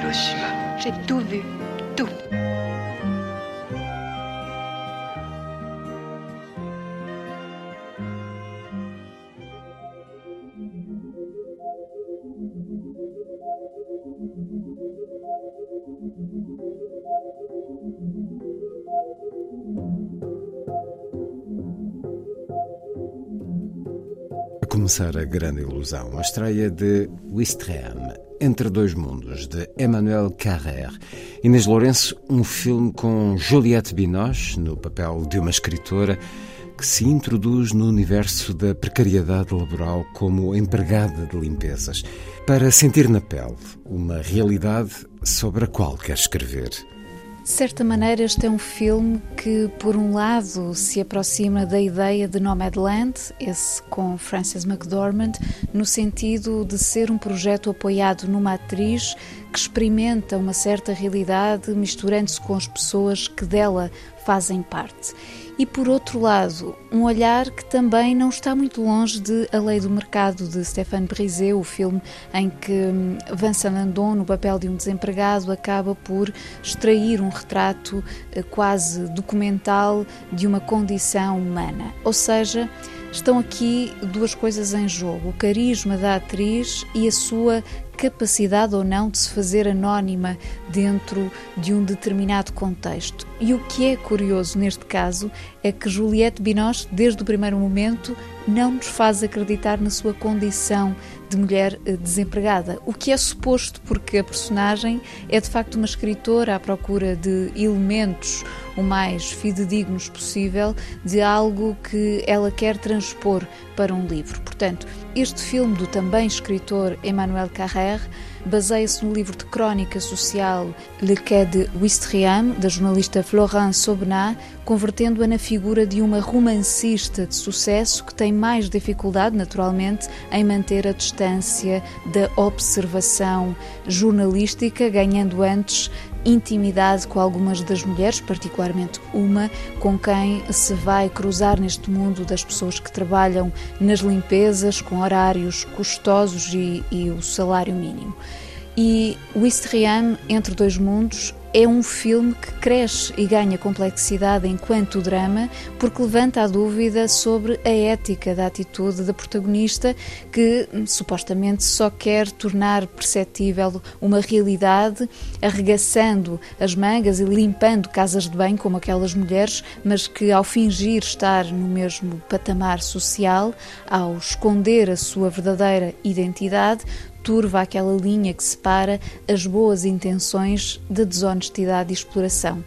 Hiroshima. J'ai tout vu. Tout. A começar a grande ilusão, a estreia de Wistreham, Entre Dois Mundos, de Emmanuel Carrère. Inês Lourenço, um filme com Juliette Binoche, no papel de uma escritora que se introduz no universo da precariedade laboral como empregada de limpezas, para sentir na pele uma realidade sobre a qual quer escrever. De certa maneira, este é um filme que, por um lado, se aproxima da ideia de Nomadland, esse com Frances McDormand, no sentido de ser um projeto apoiado numa atriz que experimenta uma certa realidade, misturando-se com as pessoas que dela fazem parte. E por outro lado, um olhar que também não está muito longe de A Lei do Mercado de Stéphane Brisé, o filme em que hum, Vincent Landon, no papel de um desempregado, acaba por extrair um retrato eh, quase documental de uma condição humana. Ou seja, estão aqui duas coisas em jogo: o carisma da atriz e a sua capacidade ou não de se fazer anónima dentro de um determinado contexto. E o que é curioso neste caso é que Juliette Binoche, desde o primeiro momento, não nos faz acreditar na sua condição de mulher eh, desempregada, o que é suposto porque a personagem é de facto uma escritora à procura de elementos o mais fidedignos possível de algo que ela quer transpor para um livro. Portanto, este filme do também escritor Emmanuel Carrère baseia-se no livro de crónica social Le Quai de Ouistreham, da jornalista Florence Sobnat, convertendo-a na figura de uma romancista de sucesso que tem mais dificuldade, naturalmente, em manter a distância da observação jornalística, ganhando antes intimidade com algumas das mulheres, particularmente uma com quem se vai cruzar neste mundo das pessoas que trabalham nas limpezas com horários custosos e, e o salário mínimo. E o Wistreham, Entre Dois Mundos, é um filme que cresce e ganha complexidade enquanto drama, porque levanta a dúvida sobre a ética da atitude da protagonista, que supostamente só quer tornar perceptível uma realidade, arregaçando as mangas e limpando casas de banho como aquelas mulheres, mas que ao fingir estar no mesmo patamar social, ao esconder a sua verdadeira identidade, turva aquela linha que separa as boas intenções da desonestidade e exploração.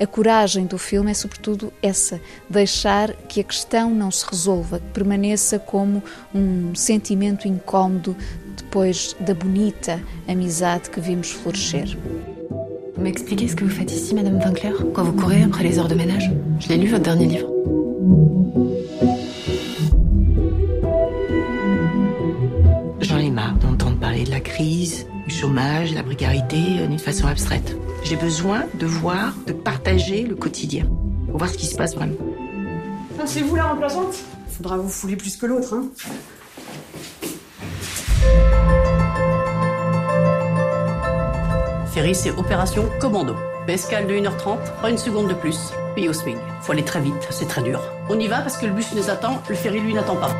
A coragem do filme é, sobretudo, essa: deixar que a questão não se resolva, que permaneça como um sentimento incómodo depois da bonita amizade que vimos florescer. Vous m'expliquez ce que vous faites ici, Madame Winkler Quand vous courez après les heures de ménage Je l'ai lu, votre dernier livre. Chômage, la précarité euh, d'une façon abstraite. J'ai besoin de voir, de partager le quotidien. Pour voir ce qui se passe vraiment. Ah, c'est vous la remplaçante? Faudra vous fouler plus que l'autre, hein. Ferry, c'est opération commando. Escale de 1h30, pas une seconde de plus. Puis au swing. Faut aller très vite, c'est très dur. On y va parce que le bus nous attend, le ferry lui n'attend pas.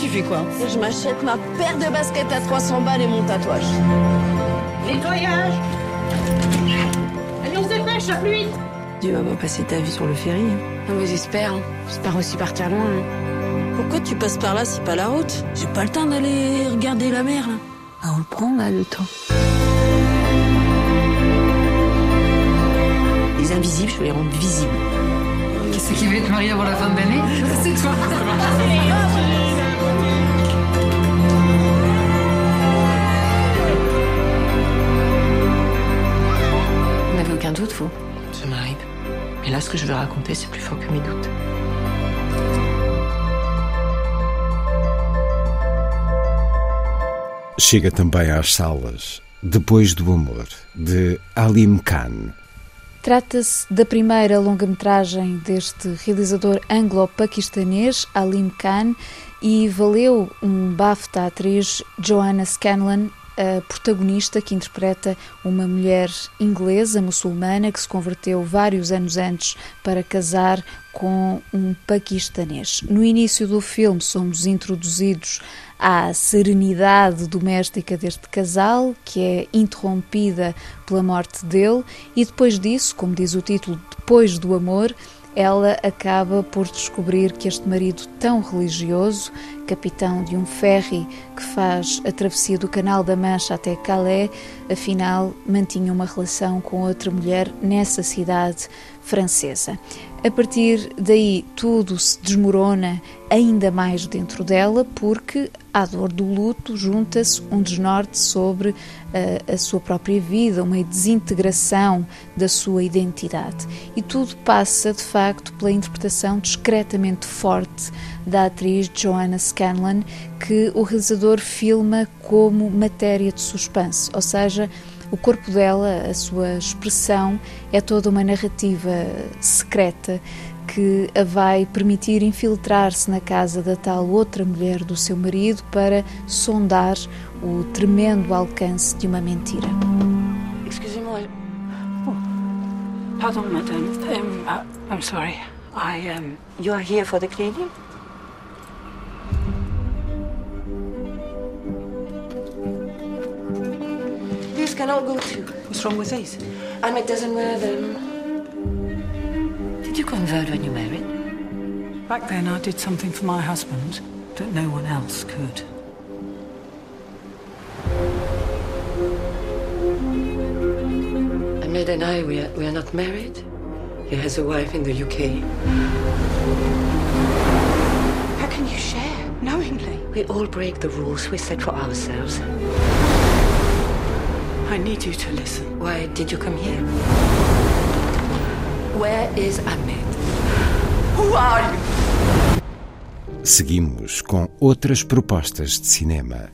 Tu fais quoi Je m'achète ma paire de baskets à 300 balles et mon tatouage. Nettoyage Allez, on se dépêche, la pluie Tu vas pas passer ta vie sur le ferry. hein. Non, mais j'espère. hein. J'espère aussi partir loin. hein. Pourquoi tu passes par là si pas la route J'ai pas le temps d'aller regarder la mer là. Ah, on le prend là le temps. Les invisibles, je veux les rendre visibles. Qu'est-ce qui va te marier avant la fin de l'année? C'est toi aucun doute, vous Ça m'arrive. Mais là, ce que je veux raconter, c'est plus fort que mes doutes. Chega também às salas Depois do Amor, de Alim Khan. Trata-se da primeira longa-metragem deste realizador anglo-paquistanês, Alim Khan, e valeu um BAFTA à atriz Joanna Scanlon, a protagonista que interpreta uma mulher inglesa muçulmana que se converteu vários anos antes para casar com um paquistanês. No início do filme somos introduzidos à serenidade doméstica deste casal, que é interrompida pela morte dele, e depois disso, como diz o título, depois do amor, ela acaba por descobrir que este marido tão religioso, capitão de um ferry que faz a travessia do Canal da Mancha até Calais, afinal mantinha uma relação com outra mulher nessa cidade francesa. A partir daí, tudo se desmorona ainda mais dentro dela, porque à dor do luto junta-se um desnorte sobre uh, a sua própria vida, uma desintegração da sua identidade. E tudo passa, de facto, pela interpretação discretamente forte da atriz Joanna Scanlon, que o realizador filma como matéria de suspense, ou seja, o corpo dela, a sua expressão, é toda uma narrativa secreta que a vai permitir infiltrar-se na casa da tal outra mulher do seu marido para sondar o tremendo alcance de uma mentira. Excusez-moi. Oh. Pardon, madame. Um, uh, I'm sorry. I um. You are here for the cleaning? These can all go too. What's wrong with these? Ahmed doesn't wear them. Did you convert when you married? Back then, I did something for my husband that no one else could. Ahmed and I, we are, we are not married. He has a wife in the UK. How can you share knowingly? We all break the rules we set for ourselves. I need you to listen. Why did you come here? Where is Ahmed? Who are you? Seguimos com outras propostas de cinema.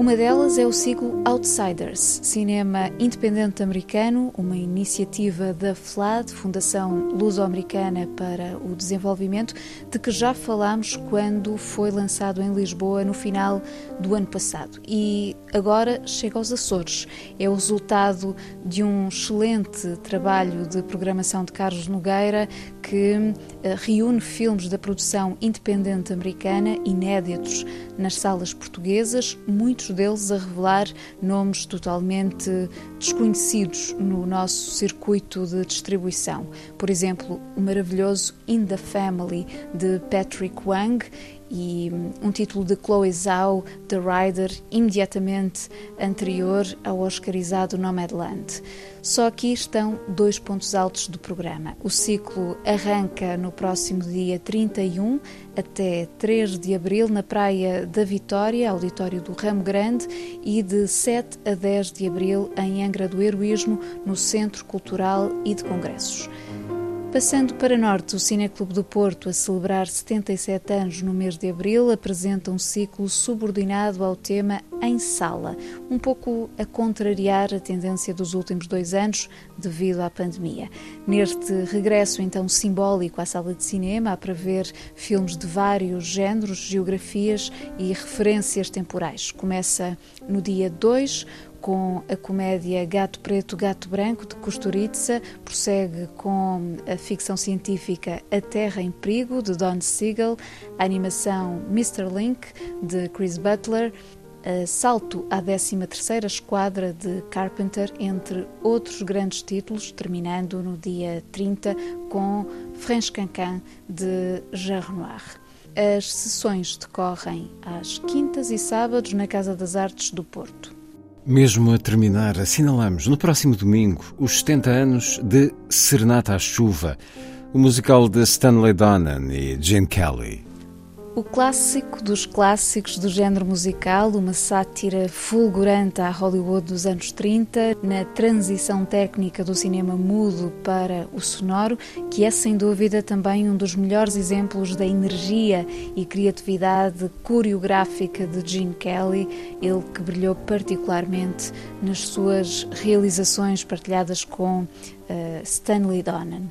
Uma delas é o ciclo Outsiders, cinema independente americano, uma iniciativa da FLAD, Fundação Luso-Americana para o Desenvolvimento, de que já falámos quando foi lançado em Lisboa no final do ano passado. E agora chega aos Açores. É o resultado de um excelente trabalho de programação de Carlos Nogueira, que eh, reúne filmes da produção independente americana, inéditos nas salas portuguesas, muitos deles a revelar nomes totalmente desconhecidos no nosso circuito de distribuição. Por exemplo, o maravilhoso In the Family de Patrick Wang e um título de Chloe Zhao, The Rider, imediatamente anterior ao oscarizado Nomadland. Só aqui estão dois pontos altos do programa. O ciclo arranca no próximo dia 31 até 3 de abril na Praia da Vitória, auditório do Ramo Grande, e de 7 a 10 de abril em Angra do Heroísmo, no Centro Cultural e de Congressos. Passando para norte, o Cineclube do Porto, a celebrar 77 anos no mês de abril, apresenta um ciclo subordinado ao tema Em Sala, um pouco a contrariar a tendência dos últimos dois anos devido à pandemia. Neste regresso, então, simbólico à sala de cinema, há para ver filmes de vários géneros, geografias e referências temporais. Começa no dia 2 com a comédia Gato Preto, Gato Branco, de Kusturica, prossegue com a ficção científica A Terra em Perigo, de Don Siegel, a animação Mr. Link, de Chris Butler, Salto à 13ª Esquadra de Carpenter, entre outros grandes títulos, terminando no dia 30 com French Cancan, de Jean. As sessões decorrem às quintas e sábados na Casa das Artes do Porto. Mesmo a terminar, assinalamos no próximo domingo os 70 anos de Serenata à Chuva, o musical de Stanley Donen e Gene Kelly. O clássico dos clássicos do género musical, uma sátira fulgurante à Hollywood dos anos 30, na transição técnica do cinema mudo para o sonoro, que é sem dúvida também um dos melhores exemplos da energia e criatividade coreográfica de Gene Kelly, ele que brilhou particularmente nas suas realizações partilhadas com uh, Stanley Donen.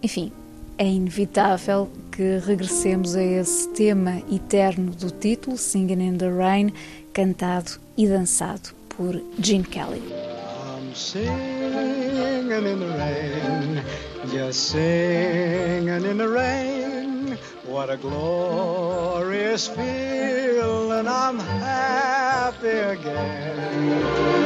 Enfim, é inevitável que regressemos a esse tema eterno do título, Singing in the Rain, cantado e dançado por Gene Kelly. I'm singing in the rain, just singing in the rain. What a glorious feeling, I'm happy again.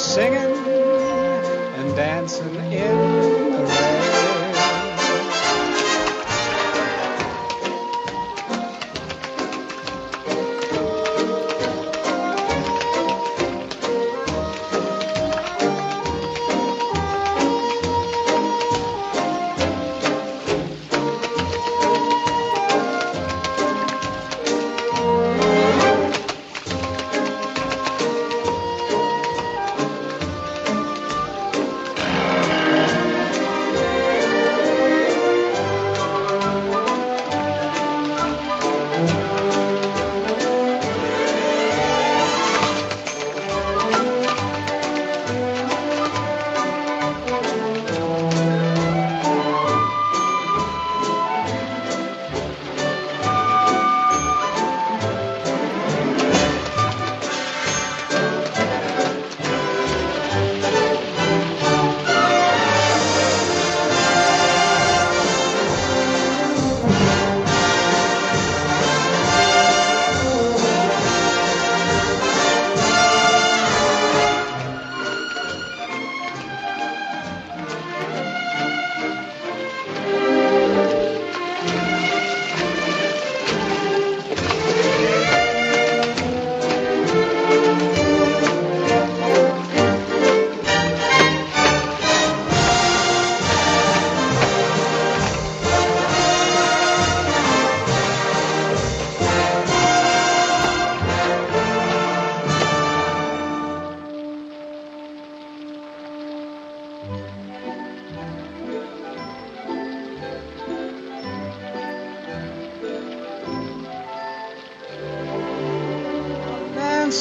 Singing and dancing in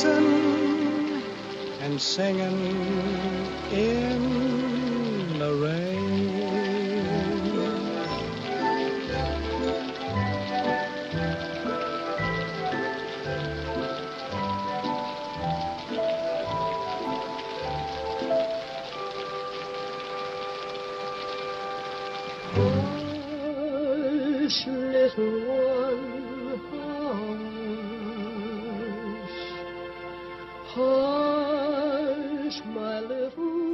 dancing and singing in the rain. Hush, little